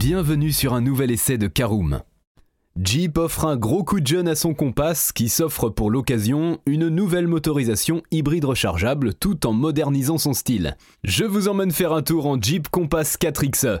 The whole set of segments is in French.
Bienvenue sur un nouvel essai de Caroom. Jeep offre un gros coup de jeune à son Compass qui s'offre pour l'occasion une nouvelle motorisation hybride rechargeable tout en modernisant son style. Je vous emmène faire un tour en Jeep Compass 4XE.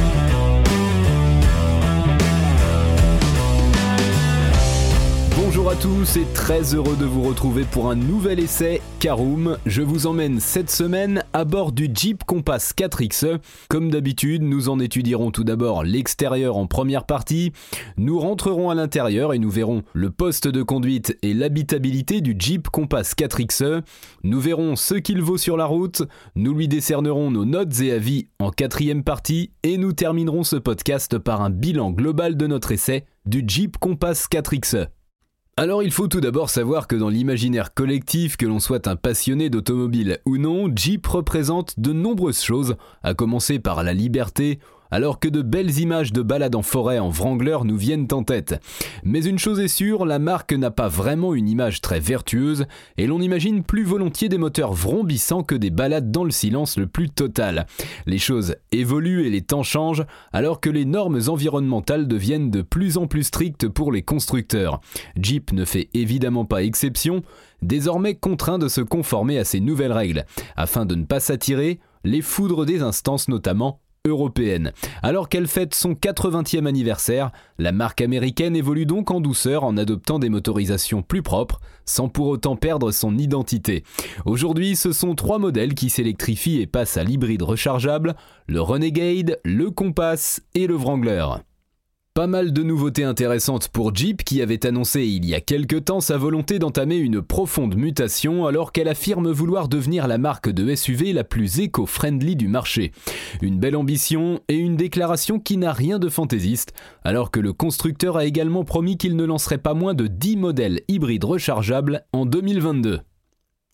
Bonjour à tous et très heureux de vous retrouver pour un nouvel essai Caroom. Je vous emmène cette semaine à bord du Jeep Compass 4XE. Comme d'habitude, nous en étudierons tout d'abord l'extérieur en première partie. Nous rentrerons à l'intérieur et nous verrons le poste de conduite et l'habitabilité du Jeep Compass 4XE. Nous verrons ce qu'il vaut sur la route. Nous lui décernerons nos notes et avis en quatrième partie et nous terminerons ce podcast par un bilan global de notre essai du Jeep Compass 4XE. Alors il faut tout d'abord savoir que dans l'imaginaire collectif, que l'on soit un passionné d'automobile ou non, Jeep représente de nombreuses choses, à commencer par la liberté, alors que de belles images de balades en forêt en Wrangler nous viennent en tête. Mais une chose est sûre, la marque n'a pas vraiment une image très vertueuse, et l'on imagine plus volontiers des moteurs vrombissants que des balades dans le silence le plus total. Les choses évoluent et les temps changent, alors que les normes environnementales deviennent de plus en plus strictes pour les constructeurs. Jeep ne fait évidemment pas exception, désormais contraint de se conformer à ces nouvelles règles, afin de ne pas s'attirer les foudres des instances notamment Alors qu'elle fête son 80e anniversaire, la marque américaine évolue donc en douceur en adoptant des motorisations plus propres, sans pour autant perdre son identité. Aujourd'hui, ce sont trois modèles qui s'électrifient et passent à l'hybride rechargeable, le Renegade, le Compass et le Wrangler. Pas mal de nouveautés intéressantes pour Jeep qui avait annoncé il y a quelque temps sa volonté d'entamer une profonde mutation alors qu'elle affirme vouloir devenir la marque de SUV la plus éco-friendly du marché. Une belle ambition et une déclaration qui n'a rien de fantaisiste alors que le constructeur a également promis qu'il ne lancerait pas moins de 10 modèles hybrides rechargeables en 2022.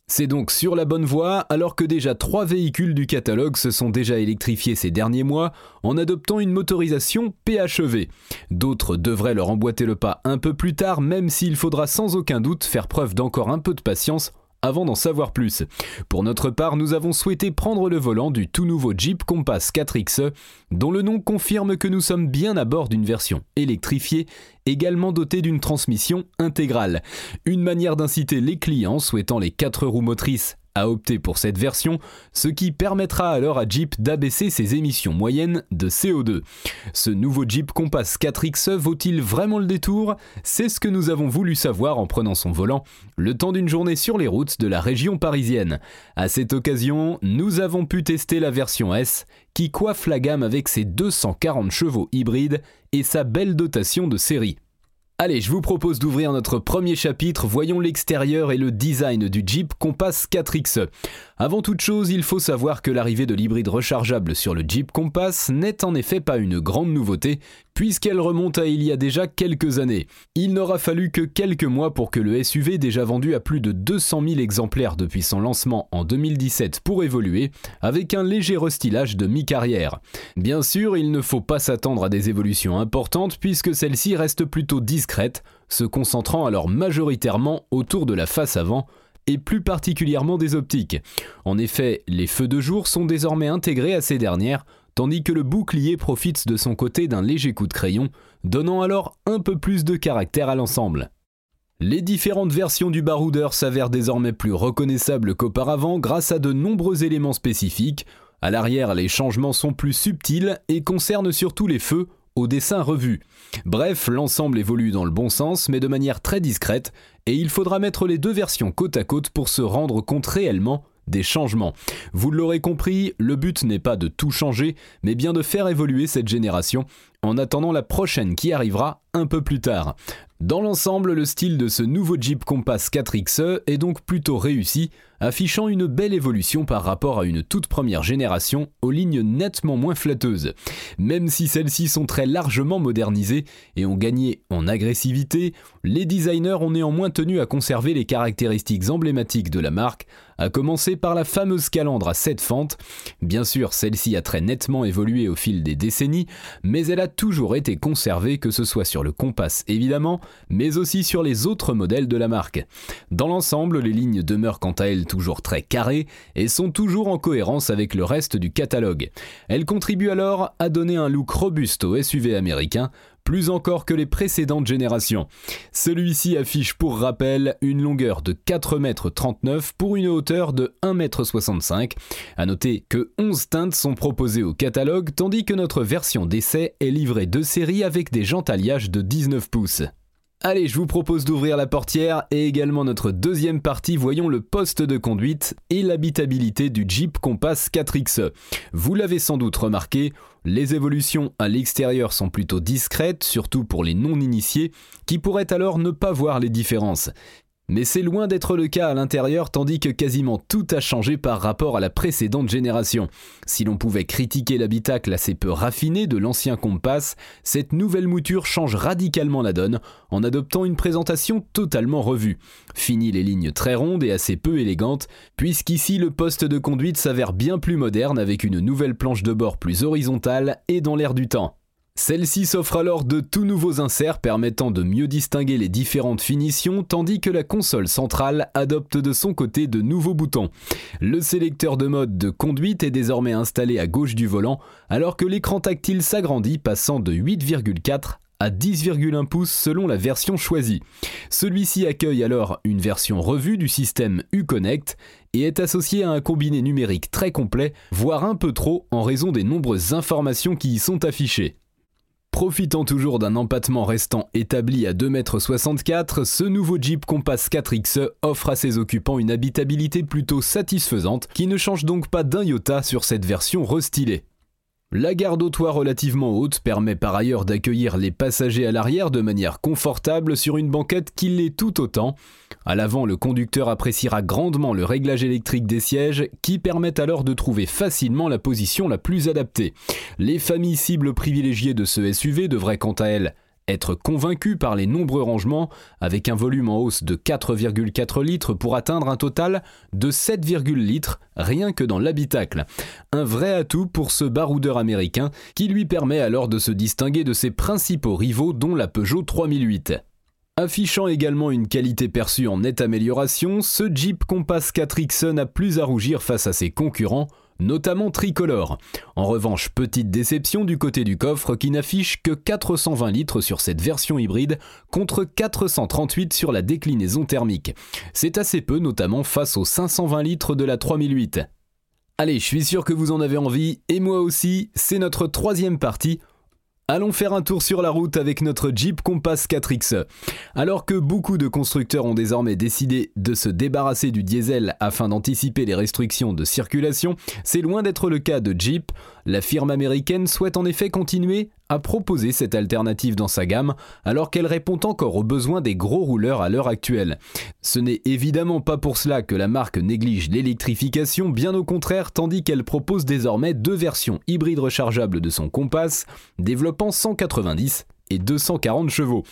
C'est donc sur la bonne voie alors que déjà trois véhicules du catalogue se sont déjà électrifiés ces derniers mois en adoptant une motorisation PHEV. D'autres devraient leur emboîter le pas un peu plus tard même s'il faudra sans aucun doute faire preuve d'encore un peu de patience avant d'en savoir plus. Pour notre part, nous avons souhaité prendre le volant du tout nouveau Jeep Compass 4XE, dont le nom confirme que nous sommes bien à bord d'une version électrifiée, également dotée d'une transmission intégrale. Une manière d'inciter les clients souhaitant les 4 roues motrices a opté pour cette version, ce qui permettra alors à Jeep d'abaisser ses émissions moyennes de CO2. Ce nouveau Jeep Compass 4X vaut-il vraiment le détour? C'est ce que nous avons voulu savoir en prenant son volant le temps d'une journée sur les routes de la région parisienne. À cette occasion, nous avons pu tester la version S qui coiffe la gamme avec ses 240 chevaux hybrides et sa belle dotation de série. Allez, je vous propose d'ouvrir notre premier chapitre, voyons l'extérieur et le design du Jeep Compass 4X. Avant toute chose, il faut savoir que l'arrivée de l'hybride rechargeable sur le Jeep Compass n'est en effet pas une grande nouveauté, puisqu'elle remonte à il y a déjà quelques années. Il n'aura fallu que quelques mois pour que le SUV, déjà vendu à plus de 200 000 exemplaires depuis son lancement en 2017 pour évoluer, avec un léger restylage de mi-carrière. Bien sûr, il ne faut pas s'attendre à des évolutions importantes, puisque celles-ci restent plutôt discrètes, se concentrant alors majoritairement autour de la face avant, et plus particulièrement des optiques. En effet, les feux de jour sont désormais intégrés à ces dernières, tandis que le bouclier profite de son côté d'un léger coup de crayon, donnant alors un peu plus de caractère à l'ensemble. Les différentes versions du baroudeur s'avèrent désormais plus reconnaissables qu'auparavant grâce à de nombreux éléments spécifiques. À l'arrière, les changements sont plus subtils et concernent surtout les feux, au dessin revu. Bref, l'ensemble évolue dans le bon sens, mais de manière très discrète, et il faudra mettre les deux versions côte à côte pour se rendre compte réellement des changements. Vous l'aurez compris, le but n'est pas de tout changer, mais bien de faire évoluer cette génération en attendant la prochaine qui arrivera un peu plus tard. Dans l'ensemble, le style de ce nouveau Jeep Compass 4XE est donc plutôt réussi, affichant une belle évolution par rapport à une toute première génération aux lignes nettement moins flatteuses. Même si celles-ci sont très largement modernisées et ont gagné en agressivité, les designers ont néanmoins tenu à conserver les caractéristiques emblématiques de la marque, à commencer par la fameuse calandre à 7 fentes. Bien sûr, celle-ci a très nettement évolué au fil des décennies, mais elle a toujours été conservée, que ce soit sur le Compass évidemment, mais aussi sur les autres modèles de la marque. Dans l'ensemble, les lignes demeurent quant à elles toujours très carrées et sont toujours en cohérence avec le reste du catalogue.Elles contribuent alors à donner un look robuste au SUV américain, plus encore que les précédentes générations. Celui-ci affiche pour rappel une longueur de 4,39 m pour une hauteur de 1,65 m. A noter que 11 teintes sont proposées au catalogue tandis que notre version d'essai est livrée de série avec des jantes alliages de 19 pouces. Allez, je vous propose d'ouvrir la portière et également notre deuxième partie, voyons le poste de conduite et l'habitabilité du Jeep Compass 4X. Vous l'avez sans doute remarqué, les évolutions à l'extérieur sont plutôt discrètes, surtout pour les non-initiés, qui pourraient alors ne pas voir les différences. Mais c'est loin d'être le cas à l'intérieur tandis que quasiment tout a changé par rapport à la précédente génération. Si l'on pouvait critiquer l'habitacle assez peu raffiné de l'ancien Compass, cette nouvelle mouture change radicalement la donne en adoptant une présentation totalement revue. Fini les lignes très rondes et assez peu élégantes, puisqu'ici le poste de conduite s'avère bien plus moderne avec une nouvelle planche de bord plus horizontale et dans l'air du temps. Celle-ci s'offre alors de tout nouveaux inserts permettant de mieux distinguer les différentes finitions, tandis que la console centrale adopte de son côté de nouveaux boutons. Le sélecteur de mode de conduite est désormais installé à gauche du volant, alors que l'écran tactile s'agrandit passant de 8,4 à 10,1 pouces selon la version choisie. Celui-ci accueille alors une version revue du système Uconnect et est associé à un combiné numérique très complet, voire un peu trop en raison des nombreuses informations qui y sont affichées. Profitant toujours d'un empattement restant établi à 2,64 m, ce nouveau Jeep Compass 4X offre à ses occupants une habitabilité plutôt satisfaisante qui ne change donc pas d'un iota sur cette version restylée. La garde au toit relativement haute permet par ailleurs d'accueillir les passagers à l'arrière de manière confortable sur une banquette qui l'est tout autant. À l'avant, le conducteur appréciera grandement le réglage électrique des sièges qui permet alors de trouver facilement la position la plus adaptée. Les familles cibles privilégiées de ce SUV devraient quant à elles être convaincu par les nombreux rangements, avec un volume en hausse de 4,4 litres pour atteindre un total de 7,8 litres rien que dans l'habitacle. Un vrai atout pour ce baroudeur américain qui lui permet alors de se distinguer de ses principaux rivaux dont la Peugeot 3008. Affichant également une qualité perçue en nette amélioration, ce Jeep Compass 4X n'a plus à rougir face à ses concurrents, notamment tricolore. En revanche, petite déception du côté du coffre qui n'affiche que 420 litres sur cette version hybride contre 438 sur la déclinaison thermique. C'est assez peu notamment face aux 520 litres de la 3008. Allez, je suis sûr que vous en avez envie, et moi aussi, c'est notre troisième partie. Allons faire un tour sur la route avec notre Jeep Compass 4X. Alors que beaucoup de constructeurs ont désormais décidé de se débarrasser du diesel afin d'anticiper les restrictions de circulation, c'est loin d'être le cas de Jeep. La firme américaine souhaite en effet continuer à proposer cette alternative dans sa gamme, alors qu'elle répond encore aux besoins des gros rouleurs à l'heure actuelle. Ce n'est évidemment pas pour cela que la marque néglige l'électrification, bien au contraire, tandis qu'elle propose désormais deux versions hybrides rechargeables de son Compass, développant 190 et 240 chevaux.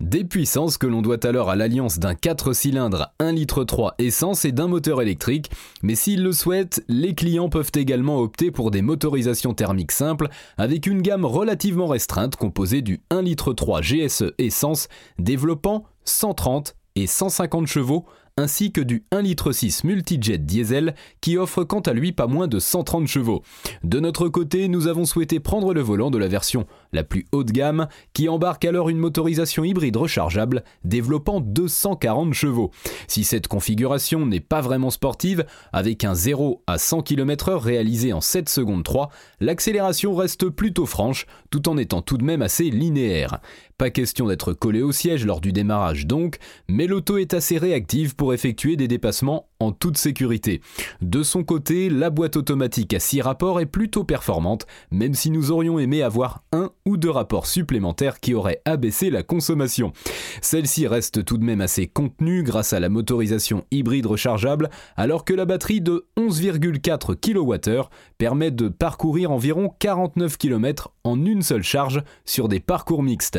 Des puissances que l'on doit alors à l'alliance d'un 4 cylindres 1 litre 3 essence et d'un moteur électrique, mais s'ils le souhaitent, les clients peuvent également opter pour des motorisations thermiques simples avec une gamme relativement restreinte composée du 1 litre 3 GSE essence développant 130 et 150 chevaux ainsi que du 1,6 litre multijet diesel qui offre quant à lui pas moins de 130 chevaux. De notre côté, nous avons souhaité prendre le volant de la version la plus haut de gamme qui embarque alors une motorisation hybride rechargeable développant 240 chevaux. Si cette configuration n'est pas vraiment sportive, avec un 0 à 100 km/h réalisé en 7 secondes 3, l'accélération reste plutôt franche tout en étant tout de même assez linéaire. Pas question d'être collé au siège lors du démarrage donc, mais l'auto est assez réactive pour effectuer des dépassements en toute sécurité. De son côté, la boîte automatique à 6 rapports est plutôt performante, même si nous aurions aimé avoir un ou deux rapports supplémentaires qui auraient abaissé la consommation. Celle-ci reste tout de même assez contenue grâce à la motorisation hybride rechargeable, alors que la batterie de 11,4 kWh permet de parcourir environ 49 km en une seule charge sur des parcours mixtes.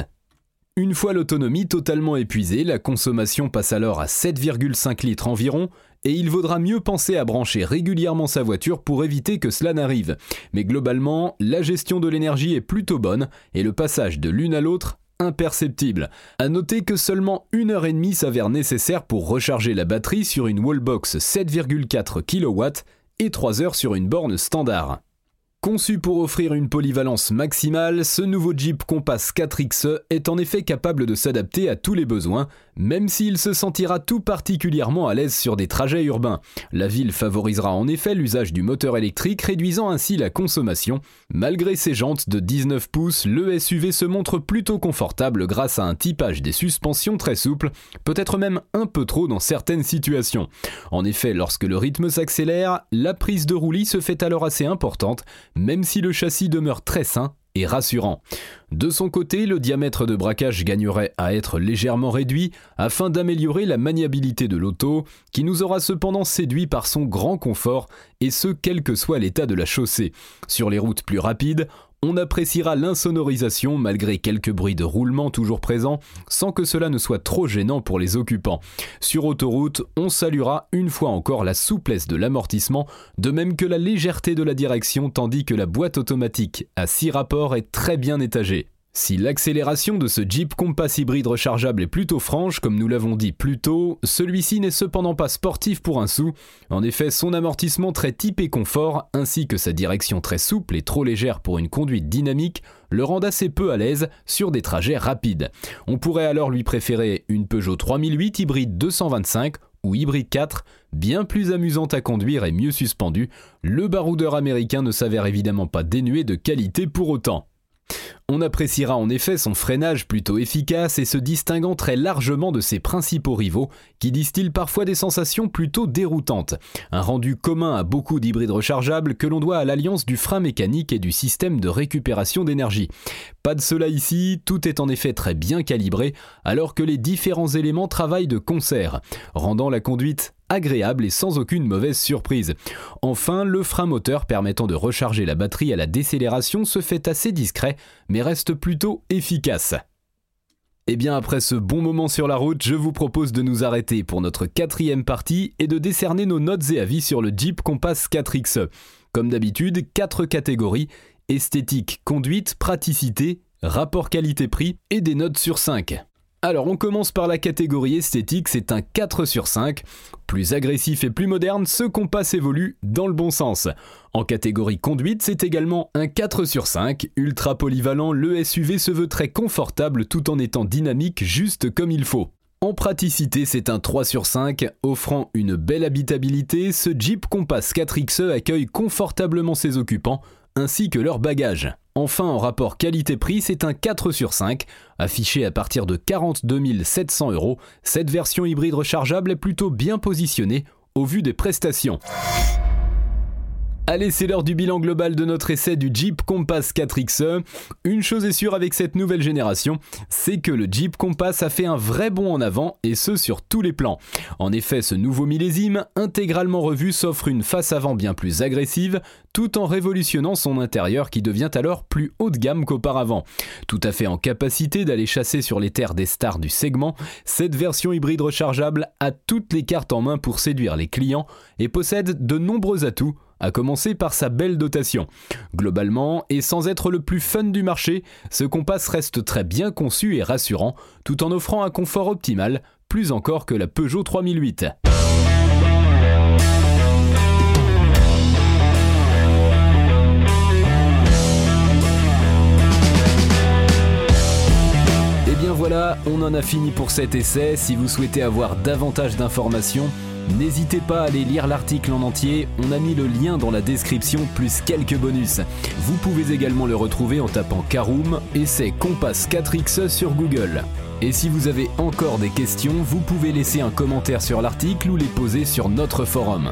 Une fois l'autonomie totalement épuisée, la consommation passe alors à 7,5 litres environ, et il vaudra mieux penser à brancher régulièrement sa voiture pour éviter que cela n'arrive. Mais globalement, la gestion de l'énergie est plutôt bonne, et le passage de l'une à l'autre imperceptible. À noter que seulement une heure et demie s'avère nécessaire pour recharger la batterie sur une wallbox 7,4 kW et 3 heures sur une borne standard. Conçu pour offrir une polyvalence maximale, ce nouveau Jeep Compass 4X est en effet capable de s'adapter à tous les besoins, même s'il se sentira tout particulièrement à l'aise sur des trajets urbains. La ville favorisera en effet l'usage du moteur électrique, réduisant ainsi la consommation. Malgré ses jantes de 19 pouces, le SUV se montre plutôt confortable grâce à un typage des suspensions très souple, peut-être même un peu trop dans certaines situations. En effet, lorsque le rythme s'accélère, la prise de roulis se fait alors assez importante, même si le châssis demeure très sain et rassurant. De son côté, le diamètre de braquage gagnerait à être légèrement réduit afin d'améliorer la maniabilité de l'auto, qui nous aura cependant séduit par son grand confort, et ce quel que soit l'état de la chaussée. Sur les routes plus rapides, on appréciera l'insonorisation malgré quelques bruits de roulement toujours présents, sans que cela ne soit trop gênant pour les occupants. Sur autoroute, on saluera une fois encore la souplesse de l'amortissement, de même que la légèreté de la direction, tandis que la boîte automatique à 6 rapports est très bien étagée. Si l'accélération de ce Jeep Compass hybride rechargeable est plutôt franche, comme nous l'avons dit plus tôt, celui-ci n'est cependant pas sportif pour un sou. En effet, son amortissement très typé confort, ainsi que sa direction très souple et trop légère pour une conduite dynamique, le rendent assez peu à l'aise sur des trajets rapides. On pourrait alors lui préférer une Peugeot 3008 hybride 225 ou hybride 4, bien plus amusante à conduire et mieux suspendue, le baroudeur américain ne s'avère évidemment pas dénué de qualité pour autant. On appréciera en effet son freinage plutôt efficace et se distinguant très largement de ses principaux rivaux, qui distillent parfois des sensations plutôt déroutantes. Un rendu commun à beaucoup d'hybrides rechargeables que l'on doit à l'alliance du frein mécanique et du système de récupération d'énergie. Pas de cela ici, tout est en effet très bien calibré, alors que les différents éléments travaillent de concert, rendant la conduite agréable et sans aucune mauvaise surprise. Enfin, le frein moteur permettant de recharger la batterie à la décélération se fait assez discret, mais reste plutôt efficace. Et eh bien après ce bon moment sur la route, je vous propose de nous arrêter pour notre quatrième partie et de décerner nos notes et avis sur le Jeep Compass 4X. Comme d'habitude, quatre catégories esthétique, conduite, praticité, rapport qualité-prix et des notes sur 5. Alors on commence par la catégorie esthétique, c'est un 4 sur 5. Plus agressif et plus moderne, ce Compass évolue dans le bon sens. En catégorie conduite, c'est également un 4 sur 5. Ultra polyvalent, le SUV se veut très confortable tout en étant dynamique juste comme il faut. En praticité, c'est un 3 sur 5, offrant une belle habitabilité, ce Jeep Compass 4XE accueille confortablement ses occupants, ainsi que leurs bagages. Enfin, en rapport qualité-prix, c'est un 4 sur 5, affiché à partir de 42 700 euros. Cette version hybride rechargeable est plutôt bien positionnée au vu des prestations. Allez, c'est l'heure du bilan global de notre essai du Jeep Compass 4XE. Une chose est sûre avec cette nouvelle génération, c'est que le Jeep Compass a fait un vrai bond en avant et ce sur tous les plans. En effet, ce nouveau millésime, intégralement revu, s'offre une face avant bien plus agressive, tout en révolutionnant son intérieur qui devient alors plus haut de gamme qu'auparavant. Tout à fait en capacité d'aller chasser sur les terres des stars du segment, cette version hybride rechargeable a toutes les cartes en main pour séduire les clients et possède de nombreux atouts à commencer par sa belle dotation. Globalement, et sans être le plus fun du marché, ce Compass reste très bien conçu et rassurant, tout en offrant un confort optimal, plus encore que la Peugeot 3008. Et eh bien voilà, on en a fini pour cet essai. Si vous souhaitez avoir davantage d'informations, N'hésitez pas à aller lire l'article en entier, on a mis le lien dans la description plus quelques bonus. Vous pouvez également le retrouver en tapant Caroom et c'est Compass 4X sur Google. Et si vous avez encore des questions, vous pouvez laisser un commentaire sur l'article ou les poser sur notre forum.